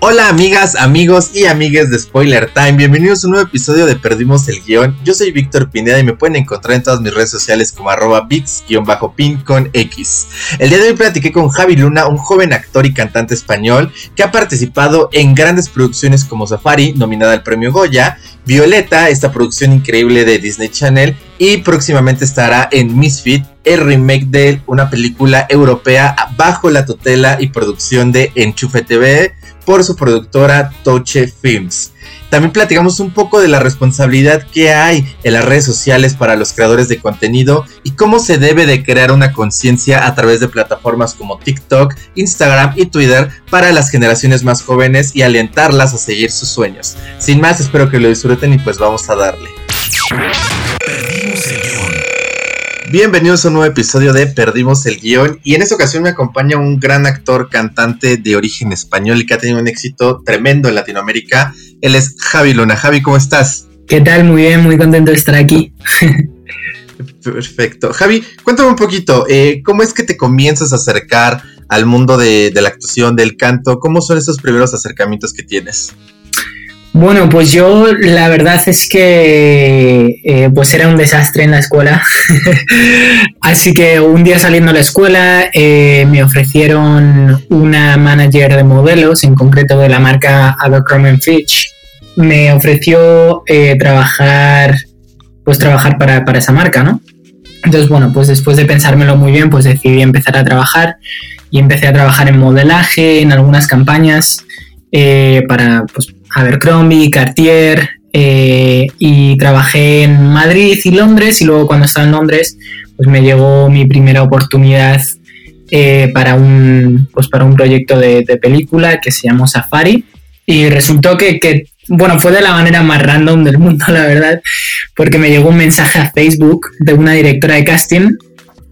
Hola amigas, amigos y amigues de Spoiler Time, bienvenidos a un nuevo episodio de Perdimos el Guión. Yo soy Víctor Pineda y me pueden encontrar en todas mis redes sociales como arroba pin con X. El día de hoy platiqué con Javi Luna, un joven actor y cantante español que ha participado en grandes producciones como Safari, nominada al premio Goya, Violeta, esta producción increíble de Disney Channel, y próximamente estará en Misfit, el remake de una película europea bajo la tutela y producción de Enchufe TV por su productora Toche Films. También platicamos un poco de la responsabilidad que hay en las redes sociales para los creadores de contenido y cómo se debe de crear una conciencia a través de plataformas como TikTok, Instagram y Twitter para las generaciones más jóvenes y alentarlas a seguir sus sueños. Sin más, espero que lo disfruten y pues vamos a darle. Bienvenidos a un nuevo episodio de Perdimos el Guión y en esta ocasión me acompaña un gran actor cantante de origen español y que ha tenido un éxito tremendo en Latinoamérica. Él es Javi Luna. Javi, ¿cómo estás? ¿Qué tal? Muy bien, muy contento de estar aquí. Perfecto. Javi, cuéntame un poquito, eh, ¿cómo es que te comienzas a acercar al mundo de, de la actuación, del canto? ¿Cómo son esos primeros acercamientos que tienes? Bueno, pues yo la verdad es que eh, pues era un desastre en la escuela. Así que un día saliendo a la escuela eh, me ofrecieron una manager de modelos, en concreto de la marca Abercrombie Fitch. Me ofreció eh, trabajar, pues trabajar para, para esa marca, ¿no? Entonces, bueno, pues después de pensármelo muy bien, pues decidí empezar a trabajar y empecé a trabajar en modelaje, en algunas campañas para, pues, Abercrombie, Cartier, eh, y trabajé en Madrid y Londres y luego cuando estaba en Londres pues me llegó mi primera oportunidad eh, para, un, pues para un proyecto de, película que se llamó Safari. Y resultó que, bueno, fue de la manera más random del mundo, la verdad, porque me llegó un mensaje a Facebook de una directora de casting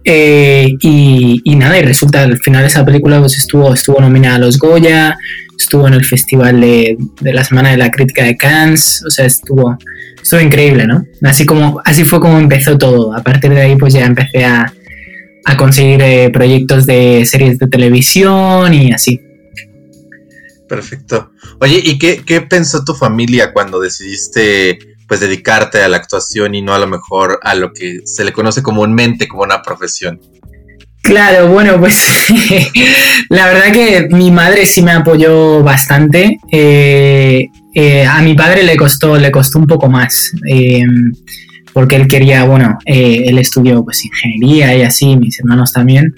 eh, y, y, nada, y resulta al final esa película pues estuvo, estuvo nominada a los Goya, estuvo en el festival de, la Semana de la Crítica de Cannes, o sea, estuvo, estuvo increíble, ¿no? Así, como, así fue como empezó todo. A partir de ahí, pues ya empecé a, conseguir eh, proyectos de series de televisión y así. Perfecto. Oye, ¿y qué, qué pensó tu familia cuando decidiste pues dedicarte a la actuación y no a lo mejor a lo que se le conoce comúnmente como una profesión? Claro, bueno, pues la verdad que mi madre sí me apoyó bastante. Eh, eh, a mi padre le costó, le costó un poco más. Em, porque él quería, bueno, eh, él estudió pues ingeniería y así, mis hermanos también.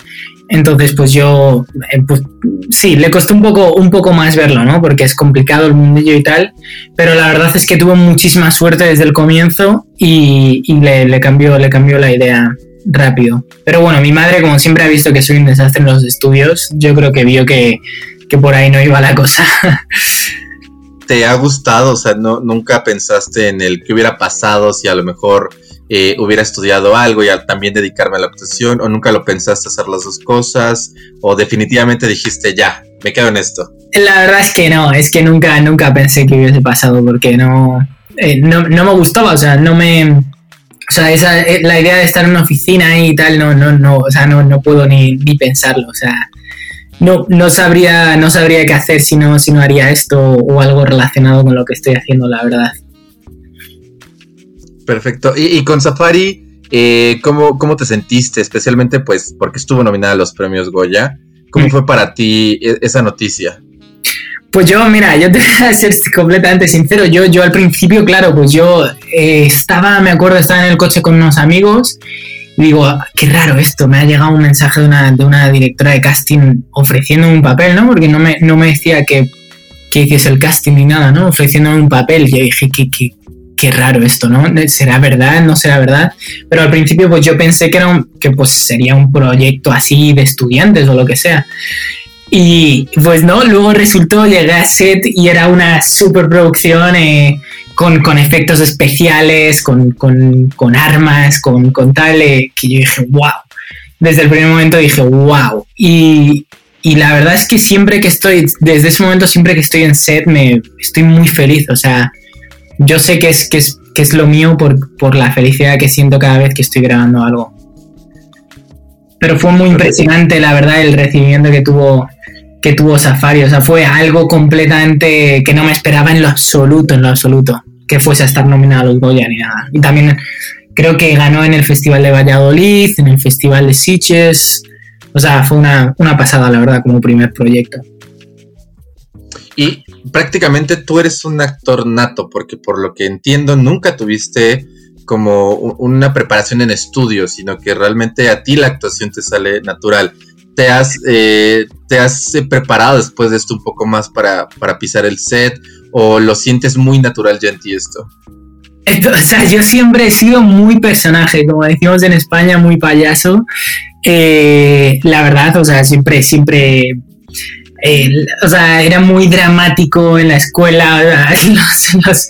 Entonces, pues yo, pues, sí, le costó un poco, un poco más verlo, ¿no? Porque es complicado el mundillo y tal, pero la verdad es que tuvo muchísima suerte desde el comienzo y, le, cambió, le cambió la idea rápido. Pero bueno, mi madre, como siempre ha visto que soy un desastre en los estudios, yo creo que vio que, por ahí no iba la cosa. ¿Te ha gustado? O sea, ¿no, ¿nunca pensaste en el que hubiera pasado si a lo mejor eh, hubiera estudiado algo y también dedicarme a la actuación? ¿O nunca lo pensaste hacer las dos cosas? ¿O definitivamente dijiste, ya, me quedo en esto? La verdad es que no, es que nunca, nunca pensé que hubiese pasado porque no, eh, no, no me gustaba, o sea, no me o sea, esa, eh, la idea de estar en una oficina y tal, no, no, no, o sea, no, no puedo ni, ni pensarlo. O sea, no, no sabría, no sabría qué hacer si no, si no haría esto o algo relacionado con lo que estoy haciendo, la verdad. Perfecto. Y, con Safari, eh, ¿cómo, ¿cómo, te sentiste? Especialmente, pues, porque estuvo nominada a los premios Goya. ¿Cómo mm. fue para ti e, esa noticia? Pues yo, mira, yo te voy a ser completamente sincero. Yo, yo al principio, claro, pues yo eh, estaba, me acuerdo, estaba en el coche con unos amigos y digo, qué raro esto, me ha llegado un mensaje de una, de una directora de casting ofreciéndome un papel, ¿no? Porque no me, no me decía que, que hiciese el casting ni nada, ¿no? Ofreciéndome un papel. Yo dije, qué, qué, qué raro esto, ¿no? ¿Será verdad? ¿No será verdad? Pero al principio pues yo pensé que, era un, que pues sería un proyecto así de estudiantes o lo que sea. Y pues no, luego resultó, llegué a set y era una superproducción eh, con, con, efectos especiales, con, con, con armas, con, con tal, eh, que yo dije, wow. Desde el primer momento dije, wow. Y, y la verdad es que siempre que estoy, desde ese momento, siempre que estoy en set, me estoy muy feliz. O sea, yo sé que es, que es, que es lo mío por, por la felicidad que siento cada vez que estoy grabando algo. Pero fue muy impresionante, la verdad, el recibimiento que tuvo, que tuvo Safari. O sea, fue algo completamente que no me esperaba en lo absoluto, en lo absoluto, que fuese a estar nominado a los Goya ni nada. Y también creo que ganó en el Festival de Valladolid, en el Festival de Sitges. O sea, fue una, una pasada, la verdad, como primer proyecto. Y prácticamente tú eres un actor nato, porque por lo que entiendo, nunca tuviste como una preparación en estudio, sino que realmente a ti la actuación te sale natural. ¿Te has, eh, te has eh, preparado después de esto un poco más para, pisar el set o lo sientes muy natural ya en ti esto? o sea, yo siempre he sido muy personaje, como decimos en España, muy payaso. Eh, la verdad, o sea, siempre, siempre o sea, era muy dramático en la escuela, los,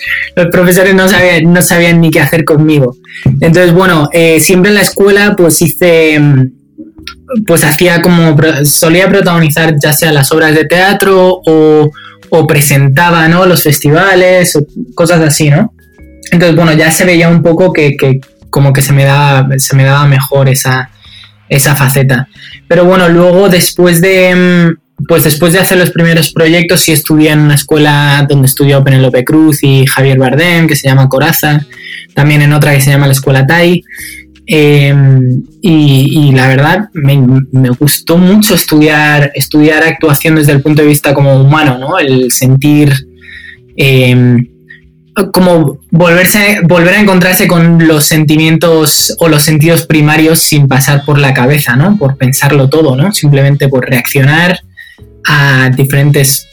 profesores no sabían, no sabían ni qué hacer conmigo. Entonces, bueno, eh, siempre en la escuela pues hice, pues hacía como, solía protagonizar ya sea las obras de teatro o, presentaba, ¿no? Los festivales, o cosas así, ¿no? Entonces, bueno, ya se veía un poco que, como que se me daba, se me daba mejor esa, esa faceta. Pero bueno, luego después de pues después de hacer los primeros proyectos, sí estudié en una escuela donde estudió Penelope Cruz y Javier Bardem, que se llama Coraza, también en otra que se llama la Escuela TAI. Em, y, la verdad me, gustó mucho estudiar, estudiar actuación desde el punto de vista como humano, ¿no? El sentir em, como volverse, volver a encontrarse con los sentimientos o los sentidos primarios sin pasar por la cabeza, ¿no? Por pensarlo todo, ¿no? Simplemente por reaccionar a diferentes,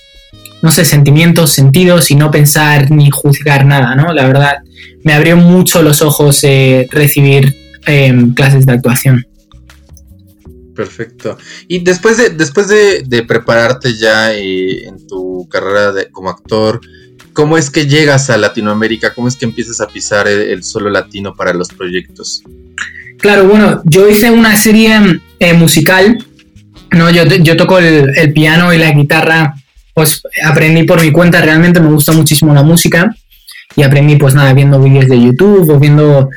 no sé, sentimientos, sentidos y no pensar ni juzgar nada, ¿no? La verdad, me abrió mucho los ojos eh, recibir em, clases de actuación. Perfecto. Y después de, después de, prepararte ya eh, en tu carrera de, como actor, ¿cómo es que llegas a Latinoamérica? ¿Cómo es que empiezas a pisar el, solo latino para los proyectos? Claro, bueno, yo hice una serie eh, musical no, yo, yo toco el, piano y la guitarra, pues aprendí por mi cuenta, realmente me gusta muchísimo la música y aprendí pues nada, viendo vídeos de YouTube o viendo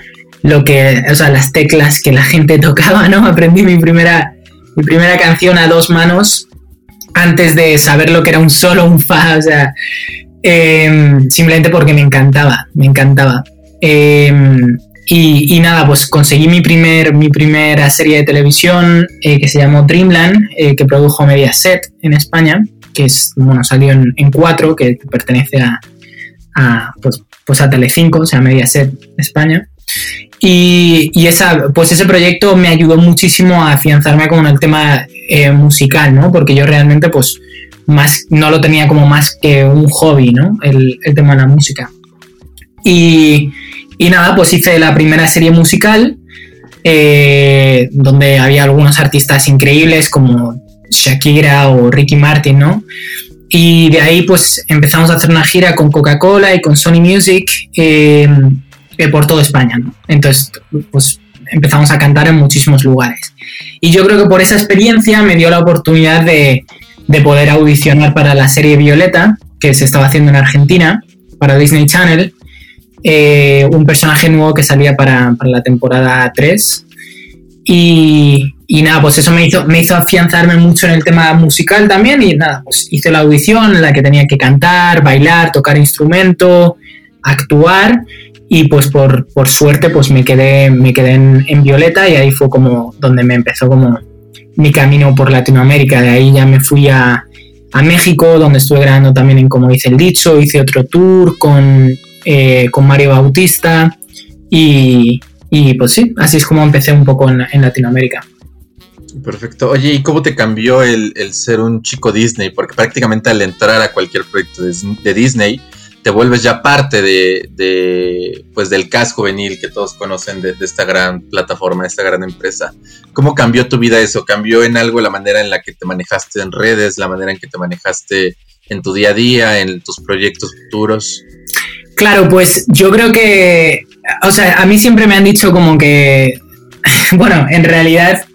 lo que, o sea, las teclas que la gente tocaba, ¿no? Aprendí mi primera, mi primera canción a dos manos antes de saber lo que era un solo, un fa, o sea, em, simplemente porque me encantaba, me encantaba. Em, y, nada, pues conseguí mi, primer, mi primera serie de televisión eh, que se llamó Dreamland, eh, que produjo Mediaset en España, que es, bueno, salió en, en 4, que pertenece a, a pues, pues a Telecinco, o sea, Mediaset España. Y, esa, pues ese proyecto me ayudó muchísimo a afianzarme como en el tema eh, musical, ¿no? Porque yo realmente, pues, más, no lo tenía como más que un hobby, ¿no? El, tema de la música. Y, y nada, pues hice la primera serie musical, eh, donde había algunos artistas increíbles como Shakira o Ricky Martin, ¿no? Y de ahí pues empezamos a hacer una gira con Coca-Cola y con Sony Music em, por toda España. Entonces, pues empezamos a cantar en muchísimos lugares. Y yo creo que por esa experiencia me dio la oportunidad de, de poder audicionar para la serie Violeta, que se estaba haciendo en Argentina, para Disney Channel, eh, un personaje nuevo que salía para, la temporada 3. Y, nada, pues eso me hizo, me hizo afianzarme mucho en el tema musical también. Y nada, pues hice la audición en la que tenía que cantar, bailar, tocar instrumento, actuar. Y pues por, suerte pues me quedé, me quedé en, Violeta y ahí fue como donde me empezó como mi camino por Latinoamérica. De ahí ya me fui a, a México, donde estuve grabando también en Como dice el dicho, hice otro tour con, eh, con Mario Bautista y, pues sí, así es como empecé un poco en, Latinoamérica. Perfecto. Oye, ¿y cómo te cambió el, ser un chico Disney? Porque prácticamente al entrar a cualquier proyecto de, Disney, te vuelves ya parte de, pues del cast juvenil que todos conocen de, esta gran plataforma, de esta gran empresa. ¿Cómo cambió tu vida eso? ¿Cambió en algo la manera en la que te manejaste en redes, la manera en que te manejaste en tu día a día, en tus proyectos futuros? Claro, pues yo creo que, o sea, a mí siempre me han dicho como que, bueno, en realidad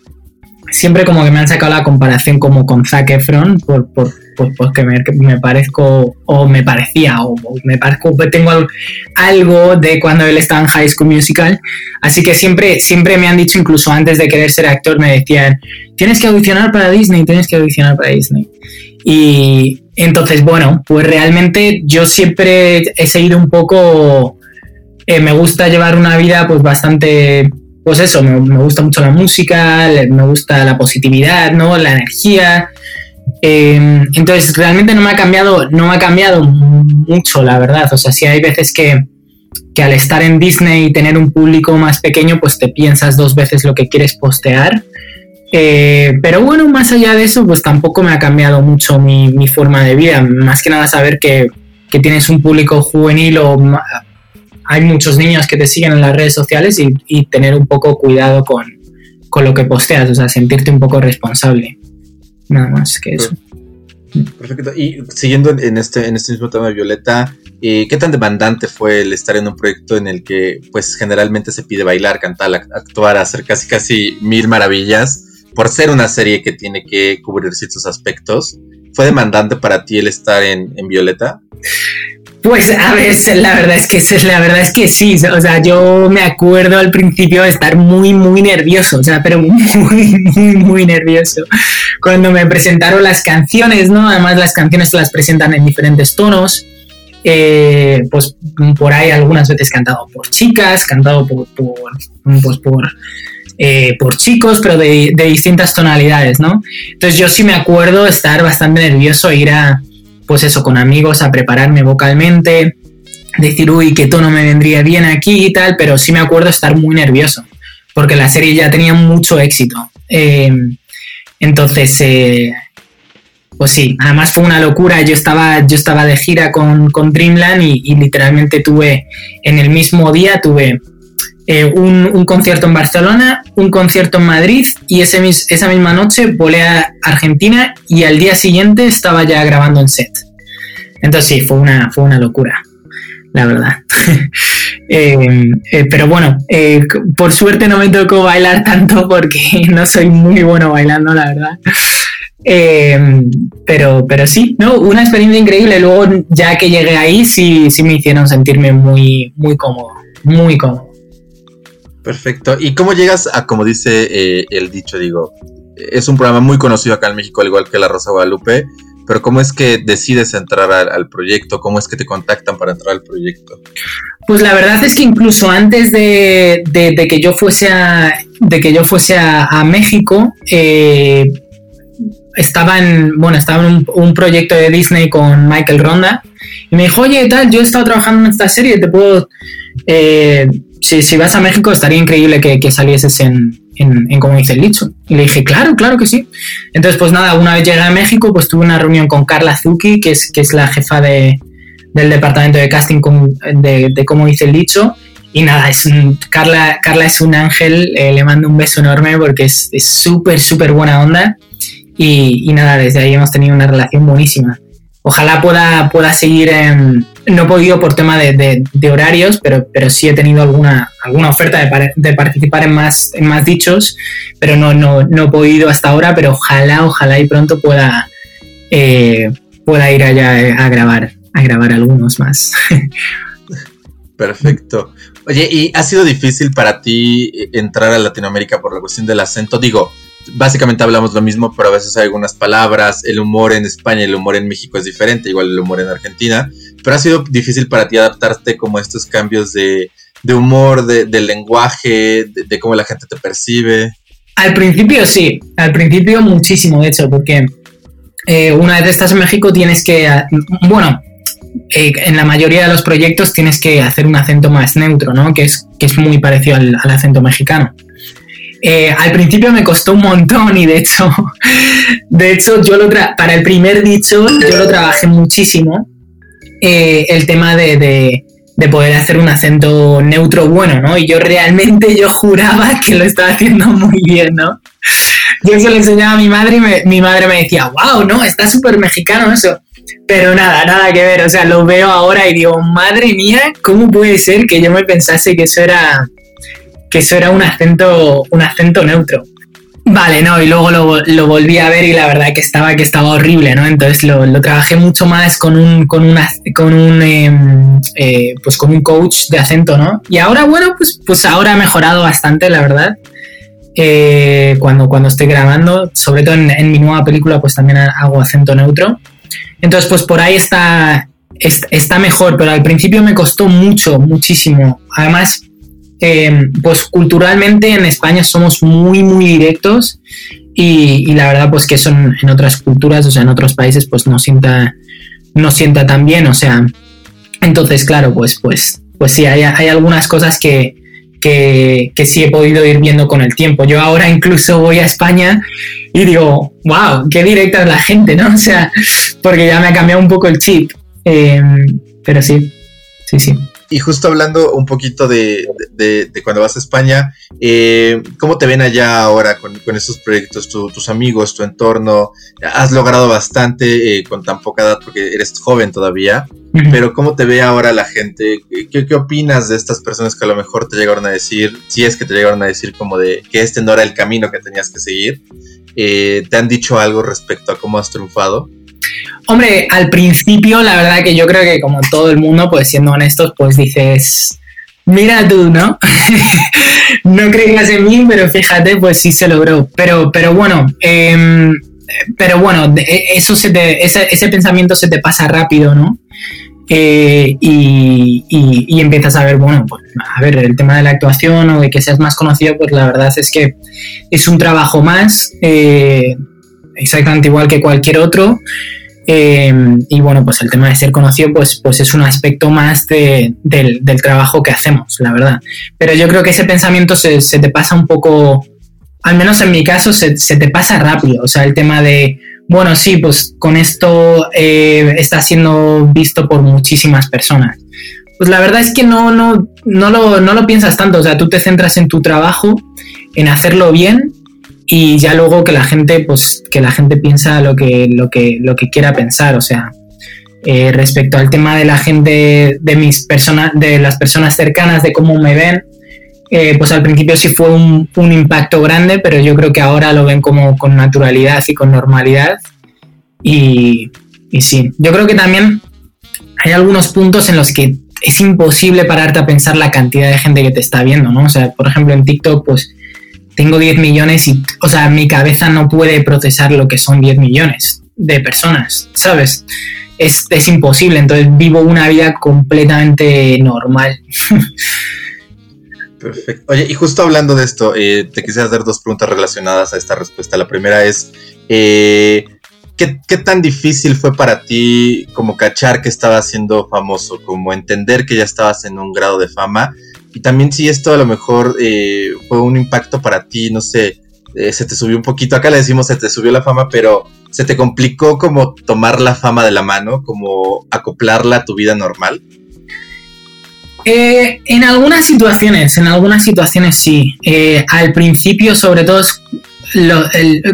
siempre como que me han sacado la comparación como con Zac Efron, por, por, porque me, me, parezco, o me parecía, o, me parezco, tengo algo de cuando él estaba en High School Musical. Así que siempre, siempre me han dicho, incluso antes de querer ser actor, me decían, tienes que audicionar para Disney, tienes que audicionar para Disney. Y entonces, bueno, pues realmente yo siempre he seguido un poco, eh, me gusta llevar una vida pues bastante pues eso, me, gusta mucho la música, me gusta la positividad, ¿no? La energía. Em, entonces, realmente no me ha cambiado, no me ha cambiado mucho, la verdad. O sea, sí hay veces que, al estar en Disney y tener un público más pequeño, pues te piensas dos veces lo que quieres postear. Eh, pero bueno, más allá de eso, pues tampoco me ha cambiado mucho mi, forma de vida. Más que nada saber que, que tienes un público juvenil o hay muchos niños que te siguen en las redes sociales y, tener un poco cuidado con, lo que posteas, o sea, sentirte un poco responsable. Nada más que eso. Perfecto. Y siguiendo en este, en este mismo tema de Violeta, eh, ¿qué tan demandante fue el estar en un proyecto en el que pues generalmente se pide bailar, cantar, actuar, hacer casi casi mil maravillas por ser una serie que tiene que cubrir ciertos aspectos? ¿Fue demandante para ti el estar en, en Violeta? Pues a ver, la verdad es que la verdad es que sí, o sea, yo me acuerdo al principio de estar muy muy nervioso, o sea, pero muy muy muy nervioso cuando me presentaron las canciones, ¿no? Además las canciones las presentan en diferentes tonos. Eh, pues por ahí algunas veces cantado por chicas, cantado por, por pues por, eh, chicos, pero de, de distintas tonalidades, ¿no? Entonces yo sí me acuerdo estar bastante nervioso, ir a, pues eso, con amigos a prepararme vocalmente, decir, uy, qué tono me vendría bien aquí y tal, pero sí me acuerdo estar muy nervioso, porque la serie ya tenía mucho éxito. Em, entonces, eh, pues sí, además fue una locura. Yo estaba, yo estaba de gira con, Dreamland y, literalmente tuve, en el mismo día tuve eh, un, concierto en Barcelona, un concierto en Madrid y esa misma noche volé a Argentina y al día siguiente estaba ya grabando en set. Entonces sí, fue una, fue una locura, la verdad. Eh, eh, pero bueno, por suerte no me tocó bailar tanto porque no soy muy bueno bailando, la verdad. pero, pero sí, ¿no? Una experiencia increíble. Luego, ya que llegué ahí, sí, sí me hicieron sentirme muy, muy cómodo, muy cómodo. Perfecto. ¿Y cómo llegas a, como dice eh, el dicho, digo, es un programa muy conocido acá en México, al igual que La Rosa Guadalupe, pero ¿cómo es que decides entrar al, proyecto? ¿Cómo es que te contactan para entrar al proyecto? Pues la verdad es que incluso antes de, que yo fuese a, de que yo fuese a, México, eh, estaba en, bueno, estaba en un, proyecto de Disney con Michael Ronda y me dijo, oye, tal, yo he estado trabajando en esta serie, te puedo... Eh, si, vas a México estaría increíble que, salieses en, en, como dice el dicho. Y le dije, claro, claro que sí. Entonces, pues nada, una vez llegué a México, pues tuve una reunión con Carla Zucchi, que es, que es la jefa de, del departamento de casting de, de cómo dice el dicho. Y nada, es Carla, Carla es un ángel, eh, le mando un beso enorme porque es súper, súper buena onda. Y, y, nada, desde ahí hemos tenido una relación buenísima ojalá pueda, pueda seguir. No he podido por tema de, horarios, pero, pero sí he tenido alguna, alguna oferta de, participar en más, en más dichos, pero no, no, no he podido hasta ahora, pero ojalá, ojalá y pronto pueda, eh, pueda ir allá a grabar, a grabar algunos más. Perfecto. Oye, ¿y ha sido difícil para ti entrar a Latinoamérica por la cuestión del acento? Digo, básicamente hablamos lo mismo, pero a veces hay algunas palabras, el humor en España y el humor en México es diferente, igual el humor en Argentina, pero ha sido difícil para ti adaptarte como a estos cambios de, humor, de, lenguaje, de, cómo la gente te percibe. Al principio sí, al principio muchísimo, de hecho, porque eh, una vez estás en México tienes que, bueno, eh, en la mayoría de los proyectos tienes que hacer un acento más neutro, ¿no? Que es, que es muy parecido al acento mexicano. Eh, al principio me costó un montón y de hecho, de hecho yo lo para el primer dicho yo lo trabajé muchísimo. Eh, el tema de, poder hacer un acento neutro bueno, ¿no? Y yo realmente yo juraba que lo estaba haciendo muy bien, ¿no? Yo se lo enseñaba a mi madre y mi madre me decía, wow, no, está súper mexicano eso. Pero nada, nada que ver, o sea, lo veo ahora y digo, madre mía, ¿cómo puede ser que yo me pensase que eso era, que eso era un acento, un acento neutro. Vale, no, y luego lo, volví a ver y la verdad que estaba, que estaba horrible, ¿no? Entonces lo, trabajé mucho más con un, con una, con un, em, eh, pues con un coach de acento, ¿no? Y ahora, bueno, pues, pues ahora ha mejorado bastante, la verdad. Eh, cuando, cuando estoy grabando, sobre todo en, mi nueva película, pues también hago acento neutro. Entonces, pues por ahí está, está mejor, pero al principio me costó mucho, muchísimo. Además, eh, pues culturalmente en España somos muy, muy directos y, la verdad pues que son en otras culturas, o sea, en otros países pues no sienta, no sienta tan bien, o sea, entonces claro, pues, pues, pues sí, hay, algunas cosas que, que, que, sí he podido ir viendo con el tiempo. Yo ahora incluso voy a España y digo, wow, qué directa es la gente, ¿no? O sea, porque ya me ha cambiado un poco el chip. Eh, pero sí, sí, sí. Y justo hablando un poquito de, cuando vas a España, eh, ¿cómo te ven allá ahora con, con estos proyectos? tus amigos, tu entorno, has logrado bastante eh, con tan poca edad porque eres joven todavía, pero ¿cómo te ve ahora la gente? ¿Qué, ¿Qué, opinas de estas personas que a lo mejor te llegaron a decir, si es que te llegaron a decir como de que este no era el camino que tenías que seguir? Eh, ¿Te han dicho algo respecto a cómo has triunfado? Hombre, al principio la verdad que yo creo que como todo el mundo, pues siendo honestos, pues dices, mira tú, ¿no? no creías en mí, pero fíjate, pues sí se logró. Pero, pero bueno, em, pero bueno, eso se ese, pensamiento se te pasa rápido, ¿no? Eh, y, y, empiezas a ver, bueno, pues a ver, el tema de la actuación o de que seas más conocido, pues la verdad es que es un trabajo más, eh, exactamente igual que cualquier otro. Em, y bueno, pues el tema de ser conocido, pues, pues es un aspecto más del, trabajo que hacemos, la verdad. Pero yo creo que ese pensamiento se, te pasa un poco, al menos en mi caso, se, te pasa rápido. O sea, el tema de, bueno, sí, pues con esto eh, está siendo visto por muchísimas personas. Pues la verdad es que no, no, no, lo, no lo piensas tanto. O sea, tú te centras en tu trabajo, en hacerlo bien y ya luego que la gente, pues, que la gente piensa lo que, lo que, lo que quiera pensar. O sea, eh, respecto al tema de la gente, de mis personas, de las personas cercanas, de cómo me ven, eh, pues al principio sí fue un, impacto grande, pero yo creo que ahora lo ven como con naturalidad y con normalidad. Y, y sí, yo creo que también hay algunos puntos en los que es imposible pararte a pensar la cantidad de gente que te está viendo, ¿no? O sea, por ejemplo, en TikTok, pues tengo 10 millones y, o sea, mi cabeza no puede procesar lo que son 10 millones de personas, ¿sabes? Es, es imposible, entonces vivo una vida completamente normal. Perfecto. Oye, y justo hablando de esto, eh, te quisiera hacer dos preguntas relacionadas a esta respuesta. La primera es, eh, ¿qué, ¿qué, tan difícil fue para ti como cachar que estabas siendo famoso, como entender que ya estabas en un grado de fama? Y también si esto a lo mejor eh, fue un impacto para ti, no sé, eh, se te subió un poquito, acá le decimos se te subió la fama, pero se te complicó como tomar la fama de la mano, como acoplarla a tu vida normal. Eh, en algunas situaciones, en algunas situaciones sí. al principio, sobre todo,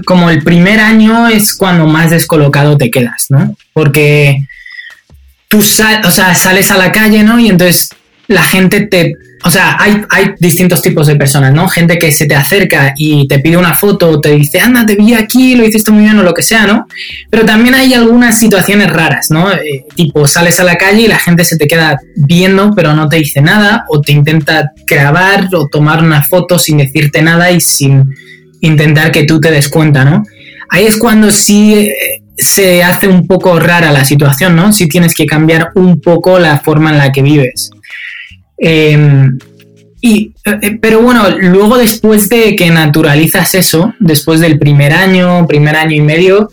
como el primer año es cuando más descolocado te quedas, ¿no? Porque tú o sea, sales a la calle, ¿no? Y entonces la gente te, o sea, hay, hay, distintos tipos de personas, ¿no? Gente que se te acerca y te pide una foto, te dice, anda, te vi aquí, lo hiciste muy bien o lo que sea, ¿no? Pero también hay algunas situaciones raras, ¿no? Eh, tipo, sales a la calle y la gente se te queda viendo, pero no te dice nada, o te intenta grabar o tomar una foto sin decirte nada y sin intentar que tú te des cuenta, ¿no? Ahí es cuando sí eh, se hace un poco rara la situación, ¿no? Sí tienes que cambiar un poco la forma en la que vives. Em, y, eh, pero bueno, luego después de que naturalizas eso, después del primer año, primer año y medio,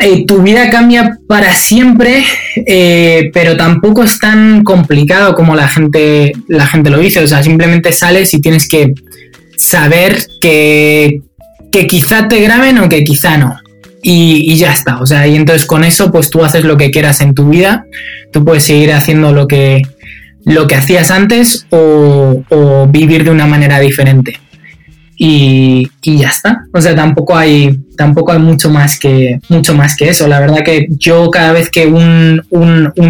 eh, tu vida cambia para siempre, eh, pero tampoco es tan complicado como la gente, la gente lo dice. O sea, simplemente sales y tienes que saber que, que quizá te graben o que quizá no. Y, y, ya está. O sea, y entonces con eso, pues tú haces lo que quieras en tu vida. Tú puedes seguir haciendo lo que, lo que hacías antes o, vivir de una manera diferente. Y, ya está. O sea, tampoco hay, tampoco hay mucho, más que, mucho más que eso. La verdad que yo cada vez que un,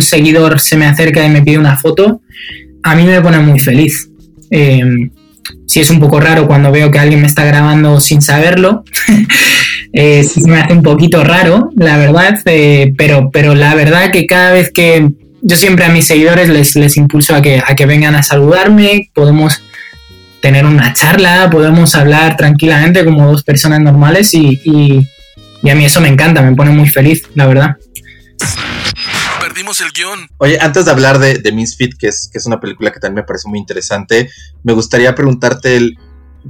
seguidor se me acerca y me pide una foto, a mí me pone muy feliz. Em, sí es un poco raro cuando veo que alguien me está grabando sin saberlo. eh, me hace un poquito raro, la verdad, eh, pero, pero la verdad que cada vez que yo siempre a mis seguidores les, les impulso a que, a que vengan a saludarme, podemos tener una charla, podemos hablar tranquilamente como dos personas normales y, y, y a mí eso me encanta, me pone muy feliz, la verdad perdimos el guion. Oye, antes de hablar de, de Misfit, que es, que es una película que también me parece muy interesante, me gustaría preguntarte el,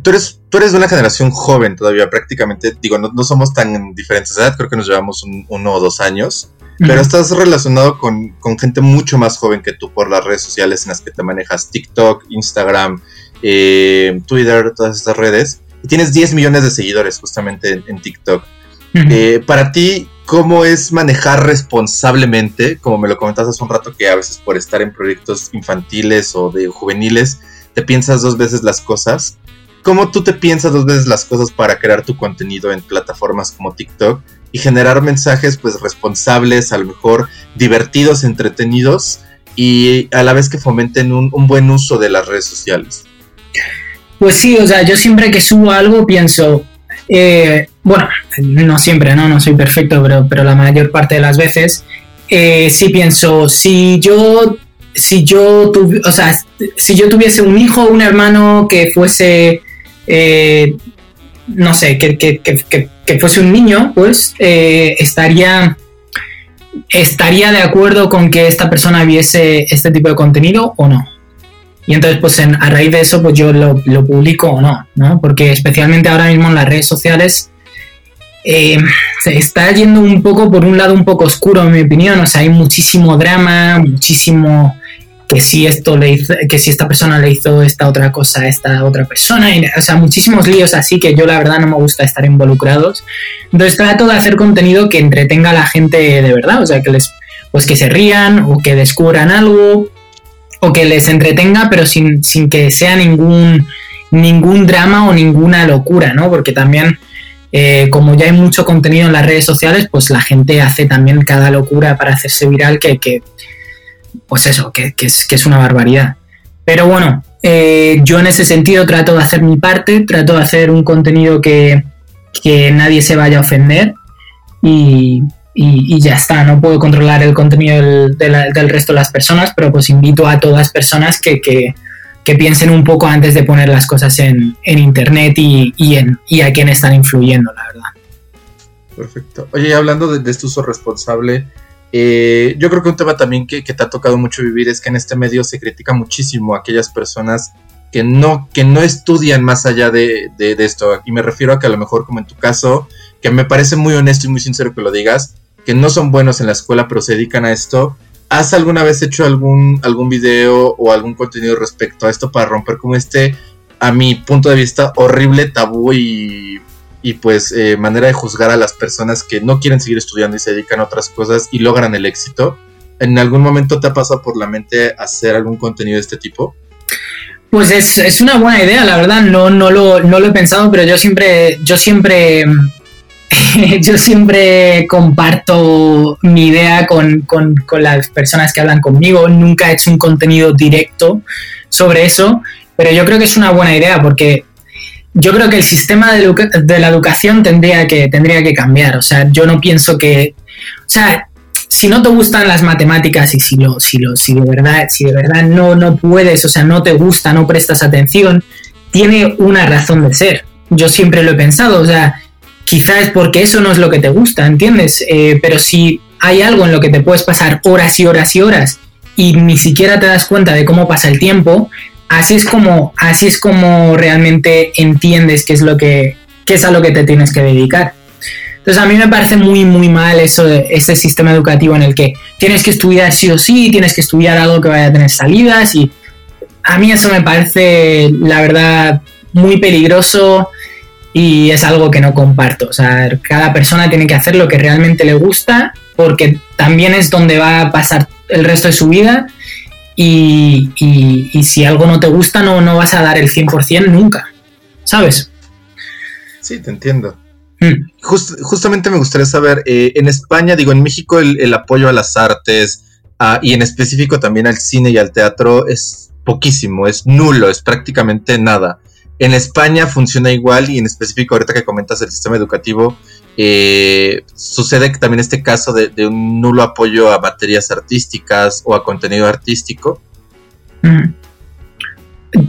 tú eres, tú eres de una generación joven todavía, prácticamente, digo, no, no somos tan diferentes de edad, creo que nos llevamos un, uno o dos años, pero estás relacionado con, con, gente mucho más joven que tú por las redes sociales en las que te manejas, TikTok, Instagram, eh, Twitter, todas estas redes, y tienes 10 millones de seguidores justamente en, en TikTok. eh, para ti, ¿cómo es manejar responsablemente? Como me lo comentaste hace un rato, que a veces por estar en proyectos infantiles o de juveniles, te piensas dos veces las cosas. ¿Cómo tú te piensas dos veces las cosas para crear tu contenido en plataformas como TikTok y generar mensajes pues responsables, a lo mejor divertidos, entretenidos y a la vez que fomenten un, buen uso de las redes sociales? Pues sí, o sea, yo siempre que subo algo pienso, eh, bueno, no siempre, ¿no? No soy perfecto, pero, pero la mayor parte de las veces eh, sí pienso, si yo, si yo, o sea, si yo tuviese un hijo o un hermano que fuese, eh, no sé, que, que, que, fuese un niño, pues eh, estaría, estaría de acuerdo con que esta persona viese este tipo de contenido o no. Y entonces, pues a raíz de eso, pues yo lo, lo, publico o no, ¿no? Porque especialmente ahora mismo en las redes sociales eh, se está yendo un poco por un lado un poco oscuro, en mi opinión. O sea, hay muchísimo drama, muchísimo que si esto le que si esta persona le hizo esta otra cosa a esta otra persona, y, o sea, muchísimos líos así que yo la verdad no me gusta estar involucrados. Entonces trato de hacer contenido que entretenga a la gente de verdad, o sea, que les, pues que se rían o que descubran algo o que les entretenga, pero sin, sin que sea ningún, ningún drama o ninguna locura, ¿no? Porque también, eh, como ya hay mucho contenido en las redes sociales, pues la gente hace también cada locura para hacerse viral que pues eso, que, es, que, es, una barbaridad. Pero bueno, eh, yo en ese sentido trato de hacer mi parte, trato de hacer un contenido que, que nadie se vaya a ofender y, y, ya está, no puedo controlar el contenido del, del, del, resto de las personas, pero pues invito a todas las personas que, que, que piensen un poco antes de poner las cosas en, en internet y, y, en, y a quién están influyendo, la verdad. Perfecto. Oye, hablando de, de este uso responsable, eh, yo creo que un tema también que, te ha tocado mucho vivir es que en este medio se critica muchísimo a aquellas personas que no, que no estudian más allá de, de, de esto. Y me refiero a que a lo mejor, como en tu caso, que me parece muy honesto y muy sincero que lo digas, que no son buenos en la escuela pero se dedican a esto. ¿Has alguna vez hecho algún, algún video o algún contenido respecto a esto para romper como este, a mi punto de vista, horrible tabú y, y pues eh, manera de juzgar a las personas que no quieren seguir estudiando y se dedican a otras cosas y logran el éxito? ¿En algún momento te ha pasado por la mente hacer algún contenido de este tipo? Pues es, es una buena idea, la verdad, no, no, lo, no lo he pensado, pero yo siempre, yo siempre yo siempre comparto mi idea con, con, con, las personas que hablan conmigo. Nunca he hecho un contenido directo sobre eso, pero yo creo que es una buena idea porque yo creo que el sistema de, de la educación tendría que, tendría que cambiar. O sea, yo no pienso que. O sea, si no te gustan las matemáticas y si lo, si lo, si de verdad, si de verdad no, no puedes, o sea, no te gusta, no prestas atención, tiene una razón de ser. Yo siempre lo he pensado, o sea, quizás es porque eso no es lo que te gusta, ¿entiendes? Eh, pero si hay algo en lo que te puedes pasar horas y horas y horas y ni siquiera te das cuenta de cómo pasa el tiempo, así es como, así es como realmente entiendes qué es lo que, qué es a lo que te tienes que dedicar. Entonces a mí me parece muy, muy mal eso de este sistema educativo en el que tienes que estudiar sí o sí, tienes que estudiar algo que vaya a tener salidas y a mí eso me parece, la verdad, muy peligroso y es algo que no comparto. O sea, cada persona tiene que hacer lo que realmente le gusta porque también es donde va a pasar el resto de su vida y, y, y si algo no te gusta no, no vas a dar el 100% nunca, ¿sabes? Sí, te entiendo. Mm. Just, justamente me gustaría saber, eh, en España, digo, en México el, el apoyo a las artes uh, y en específico también al cine y al teatro es poquísimo, es nulo, es prácticamente nada. En España funciona igual y en específico ahorita que comentas el sistema educativo, eh, sucede también este caso de, un nulo apoyo a materias artísticas o a contenido artístico. Mm.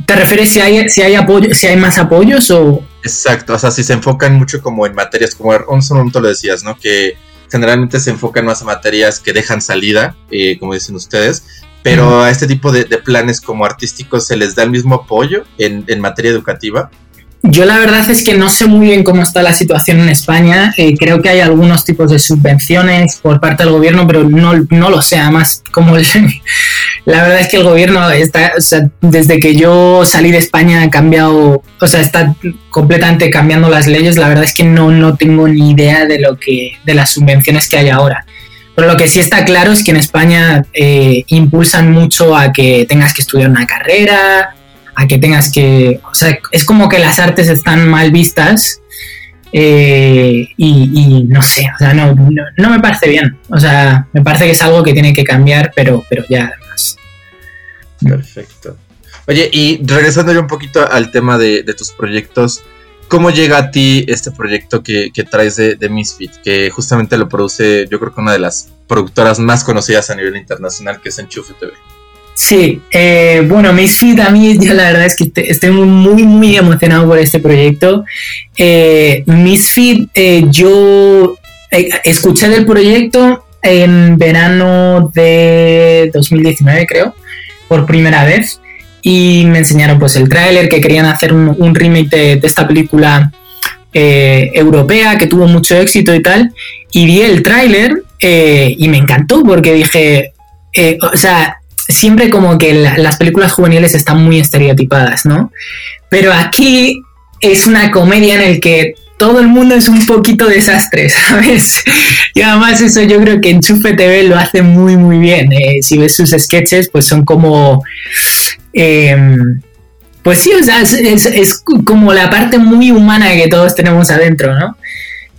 ¿Te refieres si hay, si hay apoyo, si hay más apoyos o...? Exacto, o sea, si se enfocan mucho como en materias, como un momento lo decías, ¿no? Que generalmente se enfocan más a materias que dejan salida, eh, como dicen ustedes, pero a este tipo de, planes como artísticos se les da el mismo apoyo en, en materia educativa. Yo la verdad es que no sé muy bien cómo está la situación en España. Eh, creo que hay algunos tipos de subvenciones por parte del gobierno, pero no, no lo sé. Además, como la verdad es que el gobierno está, desde que yo salí de España ha cambiado, o sea, está completamente cambiando las leyes. La verdad es que no, no tengo ni idea de lo que, de las subvenciones que hay ahora. Pero lo que sí está claro es que en España eh, impulsan mucho a que tengas que estudiar una carrera, a que tengas que, o sea, es como que las artes están mal vistas eh, y, no sé, o sea, no, no, me parece bien, o sea, me parece que es algo que tiene que cambiar, pero, pero ya además. Perfecto. Oye, y regresando ya un poquito al tema de, tus proyectos, ¿cómo llega a ti este proyecto que, traes de, de, Misfit? Que justamente lo produce, yo creo que una de las productoras más conocidas a nivel internacional, que es Enchufe TV. Sí, eh, bueno, Misfit a mí yo la verdad es que estoy muy, muy emocionado por este proyecto. Eh, Misfit, eh, yo eh, escuché del proyecto en verano de 2019 creo, por primera vez, y me enseñaron pues el tráiler, que querían hacer un, remake de, esta película europea que tuvo mucho éxito y tal, y vi el tráiler y me encantó porque dije, o sea, siempre como que las películas juveniles están muy estereotipadas, ¿no? Pero aquí es una comedia en el que todo el mundo es un poquito desastre, ¿sabes? Y además eso yo creo que Enchufe TV lo hace muy muy bien. Eh, si ves sus sketches, pues son como... Em, pues sí, o sea, es, como la parte muy humana que todos tenemos adentro, ¿no?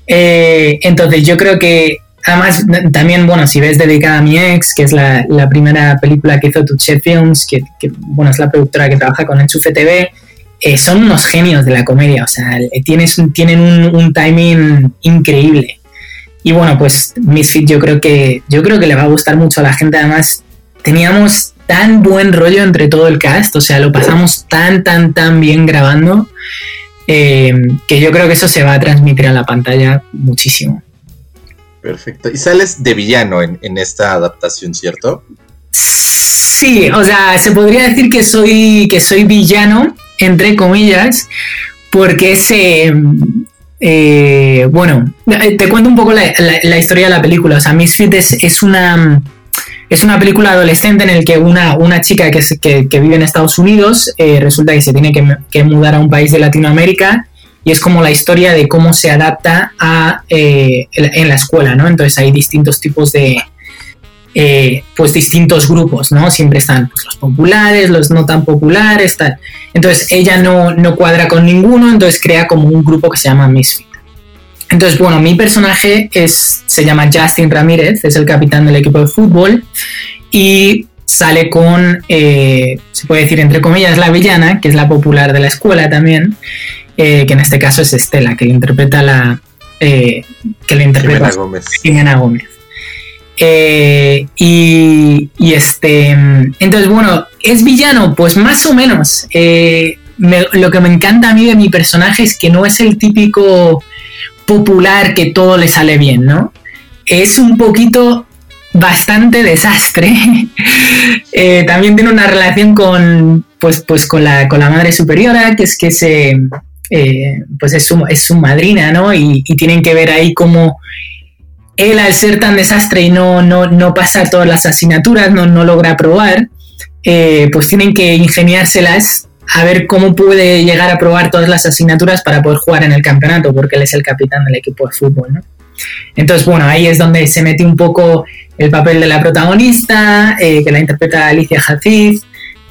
Eh, entonces yo creo que Además, también, bueno, si ves Dedicada a mi ex, que es la, primera película que hizo Tuche Films, que, bueno, es la productora que trabaja con Enchufe TV, eh, son unos genios de la comedia, o sea, eh, tienes, tienen un, timing increíble. Y bueno, pues Misfit yo creo que yo creo que le va a gustar mucho a la gente. Además, teníamos tan buen rollo entre todo el cast, o sea, lo pasamos tan, tan, tan bien grabando, eh, que yo creo que eso se va a transmitir a la pantalla muchísimo. Perfecto. Y sales de villano en, esta adaptación, ¿cierto? Sí, o sea, se podría decir que soy, que soy villano, entre comillas, porque ese... Eh, bueno, te cuento un poco la, historia de la película. O sea, Misfit es, es una es una película adolescente en el que una, una chica que, que, vive en Estados Unidos eh, resulta que se tiene que, mudar a un país de Latinoamérica y es como la historia de cómo se adapta a, eh, en la escuela, ¿no? Entonces hay distintos tipos de, eh, pues distintos grupos, ¿no? Siempre están pues, los populares, los no tan populares, tal. Entonces ella no, no cuadra con ninguno, entonces crea como un grupo que se llama Misfit. Entonces, bueno, mi personaje es, se llama Justin Ramírez, es el capitán del equipo de fútbol y sale con, eh, se puede decir entre comillas, la villana, que es la popular de la escuela también, eh, que en este caso es Estela, que interpreta la. Eh, que le interpreta Jimena Gómez. Eh, y, y, este. Entonces, bueno, ¿es villano? Pues más o menos. lo que me encanta a mí de mi personaje es que no es el típico popular que todo le sale bien, ¿no? Es un poquito bastante desastre. también tiene una relación con, pues, pues con, la, con la madre superiora, que es que se, eh, pues es su, madrina, ¿no? Y, tienen que ver ahí cómo él al ser tan desastre y no, no, no pasar todas las asignaturas, no, no logra aprobar, eh, pues tienen que ingeniárselas a ver cómo puede llegar a aprobar todas las asignaturas para poder jugar en el campeonato, porque él es el capitán del equipo de fútbol, ¿no? Entonces, bueno, ahí es donde se mete un poco el papel de la protagonista, eh, que la interpreta Alicia Hafiz,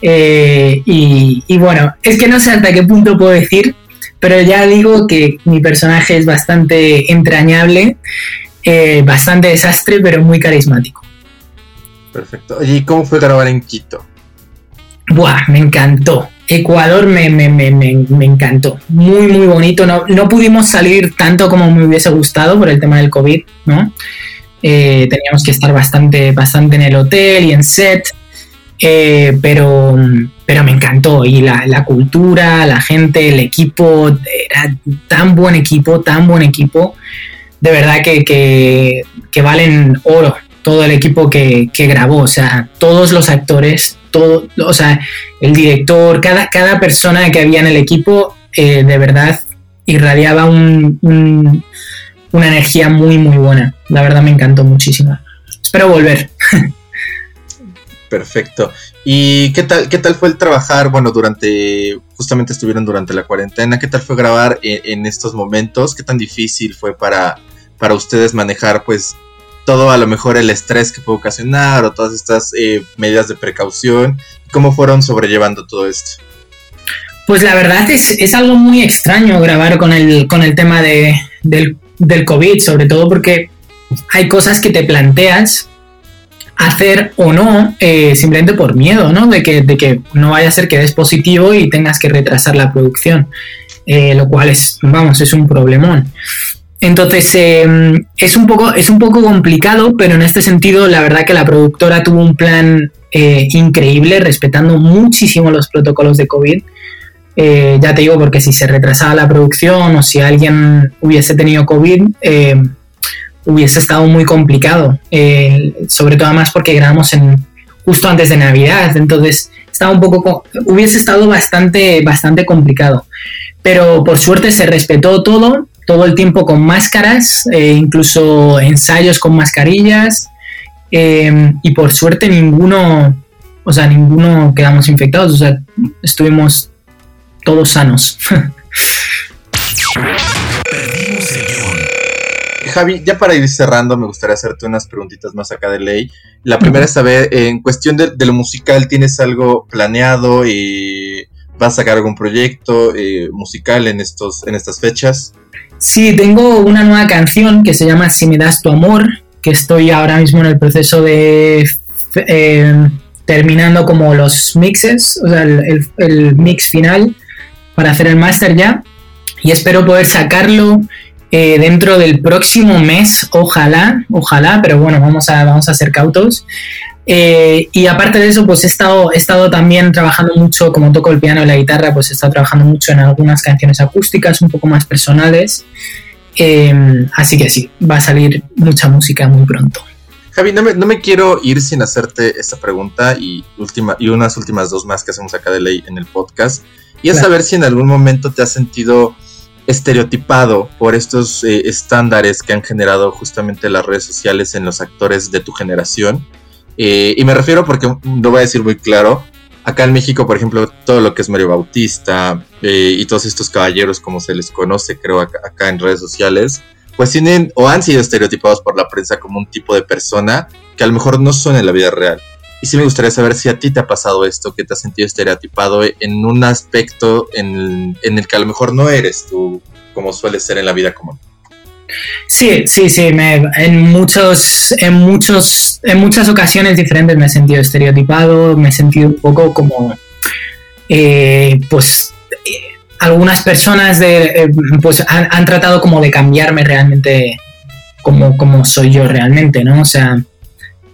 y, y, bueno, es que no sé hasta qué punto puedo decir, pero ya digo que mi personaje es bastante entrañable, eh, bastante desastre, pero muy carismático. Perfecto. ¿Y cómo fue grabar en Quito? Buah, me encantó. Ecuador me, me, me, me, encantó. Muy, muy bonito. No, no pudimos salir tanto como me hubiese gustado por el tema del COVID, ¿no? Eh, teníamos que estar bastante, bastante en el hotel y en set. Eh, pero, pero me encantó. Y la, la, cultura, la gente, el equipo, era tan buen equipo, tan buen equipo. De verdad que, que, valen oro todo el equipo que, que, grabó. O sea, todos los actores, todo, o sea, el director, cada, cada persona que había en el equipo, eh, de verdad irradiaba un, una energía muy, muy buena. La verdad me encantó muchísimo. Espero volver. Perfecto. ¿Y qué tal, qué tal fue el trabajar? Bueno, durante, justamente estuvieron durante la cuarentena. ¿Qué tal fue grabar en, estos momentos? ¿Qué tan difícil fue para, para ustedes manejar, pues, todo a lo mejor el estrés que puede ocasionar o todas estas eh, medidas de precaución? ¿Cómo fueron sobrellevando todo esto? Pues la verdad es, es algo muy extraño grabar con el, con el tema de, del, del COVID, sobre todo porque hay cosas que te planteas hacer o no eh, simplemente por miedo, ¿no? De que, de que no vaya a ser que des positivo y tengas que retrasar la producción, eh, lo cual es, vamos, es un problemón. Entonces em, es, un poco, es un poco complicado, pero en este sentido la verdad que la productora tuvo un plan eh, increíble, respetando muchísimo los protocolos de COVID. ya te digo, porque si se retrasaba la producción o si alguien hubiese tenido COVID, hubiese estado muy complicado, eh, sobre todo además porque grabamos en, justo antes de Navidad, entonces estaba un poco, hubiese estado bastante, bastante complicado. Pero por suerte se respetó todo, todo el tiempo con máscaras, eh, incluso ensayos con mascarillas, eh, y por suerte ninguno, o sea, ninguno quedamos infectados, o sea, estuvimos todos sanos. Javi, ya para ir cerrando, me gustaría hacerte unas preguntitas más acá de ley. La primera es saber, en cuestión de, lo musical, ¿tienes algo planeado? y ¿Vas a sacar algún proyecto eh, musical en, estos, en estas fechas? Sí, tengo una nueva canción que se llama Si me das tu amor, que estoy ahora mismo en el proceso de eh, terminando como los mixes, o sea, el, el mix final para hacer el máster ya. Y espero poder sacarlo eh, dentro del próximo mes, ojalá, ojalá, pero bueno, vamos a, vamos a ser cautos. Eh, y aparte de eso, pues he estado, he estado también trabajando mucho, como toco el piano y la guitarra, pues he estado trabajando mucho en algunas canciones acústicas, un poco más personales. Em, así que sí, va a salir mucha música muy pronto. Javi, no me, no me, quiero ir sin hacerte esta pregunta y, última, y unas últimas dos más que hacemos acá de ley en el podcast. Y es saber si en algún momento te has sentido estereotipado por estos eh, estándares que han generado justamente las redes sociales en los actores de tu generación. Eh, y me refiero porque, lo voy a decir muy claro, acá en México, por ejemplo, todo lo que es Mario Bautista eh, y todos estos caballeros, como se les conoce, creo, acá, acá, en redes sociales, pues tienen o han sido estereotipados por la prensa como un tipo de persona que a lo mejor no son en la vida real. Y sí me gustaría saber si a ti te ha pasado esto, que te has sentido estereotipado en un aspecto en, el que a lo mejor no eres tú como suele ser en la vida común. Sí, sí, sí, en muchos, en muchos, en muchas ocasiones diferentes me he sentido estereotipado, me he sentido un poco como, eh, pues, eh, algunas personas de, eh, pues han, han, tratado como de cambiarme realmente como, como soy yo realmente, ¿no? O sea,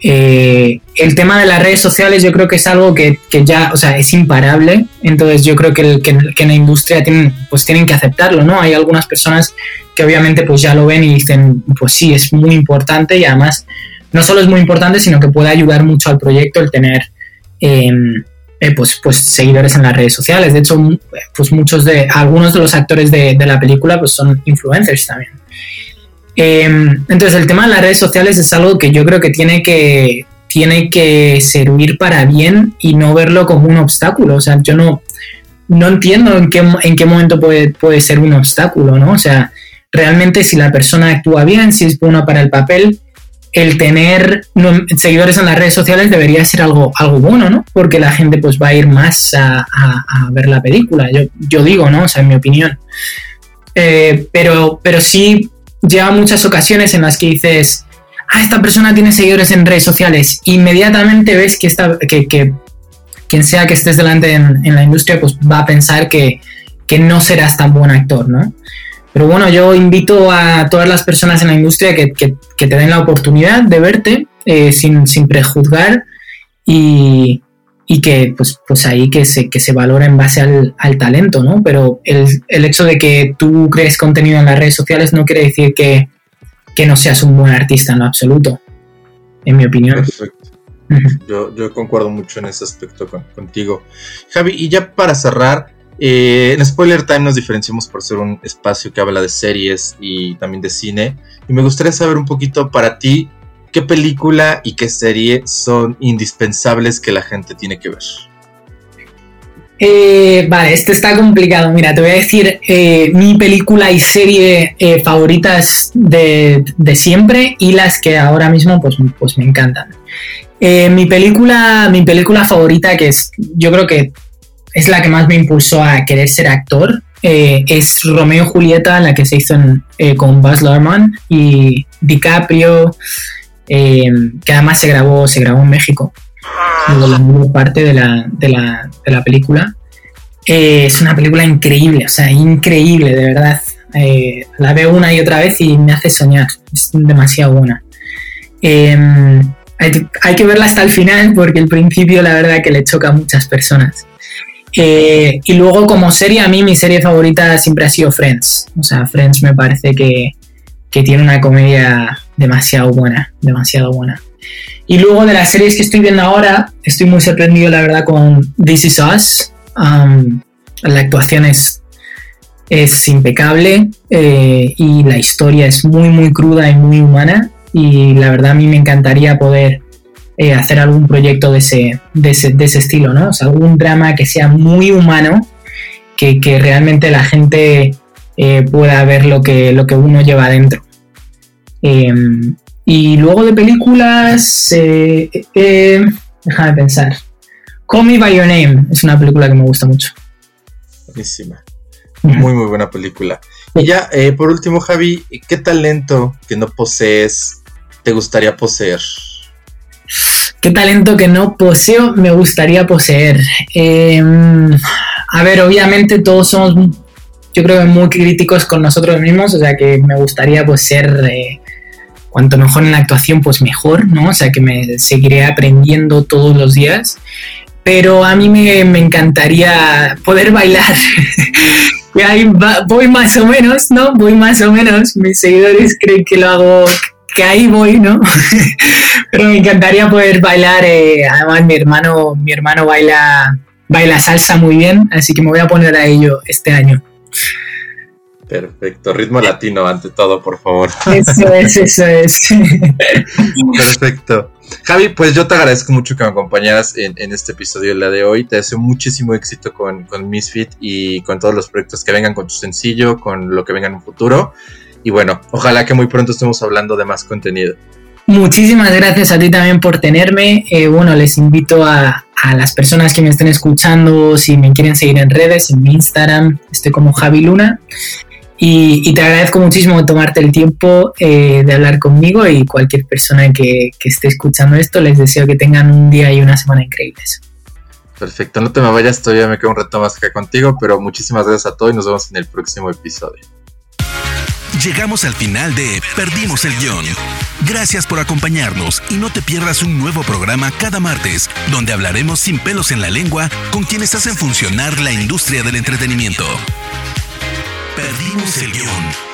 eh, el tema de las redes sociales yo creo que es algo que, ya, o sea, es imparable, entonces yo creo que, el, que, en la industria tienen, pues tienen que aceptarlo, ¿no? Hay algunas personas que obviamente pues ya lo ven y dicen, pues sí, es muy importante y además no solo es muy importante, sino que puede ayudar mucho al proyecto el tener em, eh, pues, pues seguidores en las redes sociales. De hecho, pues muchos de, algunos de los actores de, de la película pues son influencers también. Em, entonces el tema de las redes sociales es algo que yo creo que tiene que tiene que servir para bien y no verlo como un obstáculo. O sea, yo no, no entiendo en qué, en qué momento puede, puede ser un obstáculo, ¿no? O sea, realmente si la persona actúa bien, si es buena para el papel, el tener seguidores en las redes sociales debería ser algo, algo bueno, ¿no? Porque la gente pues va a ir más a, ver la película, yo, yo, digo, ¿no? O sea, en mi opinión. Eh, pero, pero sí lleva muchas ocasiones en las que dices, ah, esta persona tiene seguidores en redes sociales, inmediatamente ves que, está, que, quien sea que estés delante en, la industria, pues va a pensar que, que, no serás tan buen actor, ¿no? Pero bueno, yo invito a todas las personas en la industria que, que, te den la oportunidad de verte eh, sin, sin, prejuzgar y, y, que pues, pues ahí que se, que se valora en base al, al talento, ¿no? Pero el, el, hecho de que tú crees contenido en las redes sociales no quiere decir que, que no seas un buen artista en lo absoluto, en mi opinión. Perfecto. Yo, yo concuerdo mucho en ese aspecto contigo. Javi, y ya para cerrar, eh, en Spoiler Time nos diferenciamos por ser un espacio que habla de series y también de cine. Y me gustaría saber un poquito para ti, ¿qué película y qué serie son indispensables que la gente tiene que ver? Eh, vale, este está complicado. Mira, te voy a decir eh, mi película y serie favoritas de, siempre y las que ahora mismo pues, pues me encantan. Eh, mi, película, mi película favorita, que es, yo creo que es la que más me impulsó a querer ser actor, eh, es Romeo y Julieta, la que se hizo eh, con Buzz Luhrmann y DiCaprio, que además se grabó, se grabó en México, la parte de la, de la, de la película. es una película increíble, o sea, increíble, de verdad. la veo una y otra vez y me hace soñar, es demasiado buena. Hay, que verla hasta el final porque el principio la verdad que le choca a muchas personas. Eh, y luego como serie, a mí mi serie favorita siempre ha sido Friends. O sea, Friends me parece que, tiene una comedia demasiado buena, demasiado buena. Y luego de las series que estoy viendo ahora, estoy muy sorprendido la verdad con This Is Us. Um, la actuación es, es impecable eh, y la historia es muy muy cruda y muy humana y la verdad a mí me encantaría poder eh, hacer algún proyecto de ese, de ese, de ese, estilo, ¿no? O sea, algún drama que sea muy humano, que, que realmente la gente eh, pueda ver lo que, lo que uno lleva adentro. Em, y luego de películas, eh, déjame pensar. Call Me By Your Name es una película que me gusta mucho. Buenísima. Muy, muy buena película. Y ya, por último, Javi, ¿qué talento que no posees te gustaría poseer? ¿Qué talento que no poseo me gustaría poseer? Em, a ver, obviamente todos somos, yo creo muy críticos con nosotros mismos, o sea que me gustaría pues ser, eh, cuanto mejor en la actuación, pues mejor, ¿no? O sea que me seguiré aprendiendo todos los días. Pero a mí me, encantaría poder bailar. voy más o menos, ¿no? Voy más o menos. Mis seguidores creen que lo hago que ahí voy, ¿no? Pero me encantaría poder bailar. Eh, además, mi hermano, mi hermano baila, baila salsa muy bien, así que me voy a poner a ello este año. Perfecto, ritmo latino ante todo, por favor. Eso es, eso es. Perfecto. Javi, pues yo te agradezco mucho que me acompañaras en, este episodio día de hoy. Te deseo muchísimo éxito con, con Misfit y con todos los proyectos que vengan con tu sencillo, con lo que venga en un futuro. Y bueno, ojalá que muy pronto estemos hablando de más contenido. Muchísimas gracias a ti también por tenerme. Eh, bueno, les invito a, las personas que me estén escuchando, si me quieren seguir en redes, en mi Instagram, estoy como Javi Luna. Y, te agradezco muchísimo tomarte el tiempo eh, de hablar conmigo y cualquier persona que, que esté escuchando esto, les deseo que tengan un día y una semana increíbles. Perfecto, no te me vayas, todavía me quedo un reto más acá contigo, pero muchísimas gracias a todos y nos vemos en el próximo episodio. Llegamos al final de Perdimos el guion. Gracias por acompañarnos y no te pierdas un nuevo programa cada martes, donde hablaremos sin pelos en la lengua con quienes hacen funcionar la industria del entretenimiento. Perdimos el guion.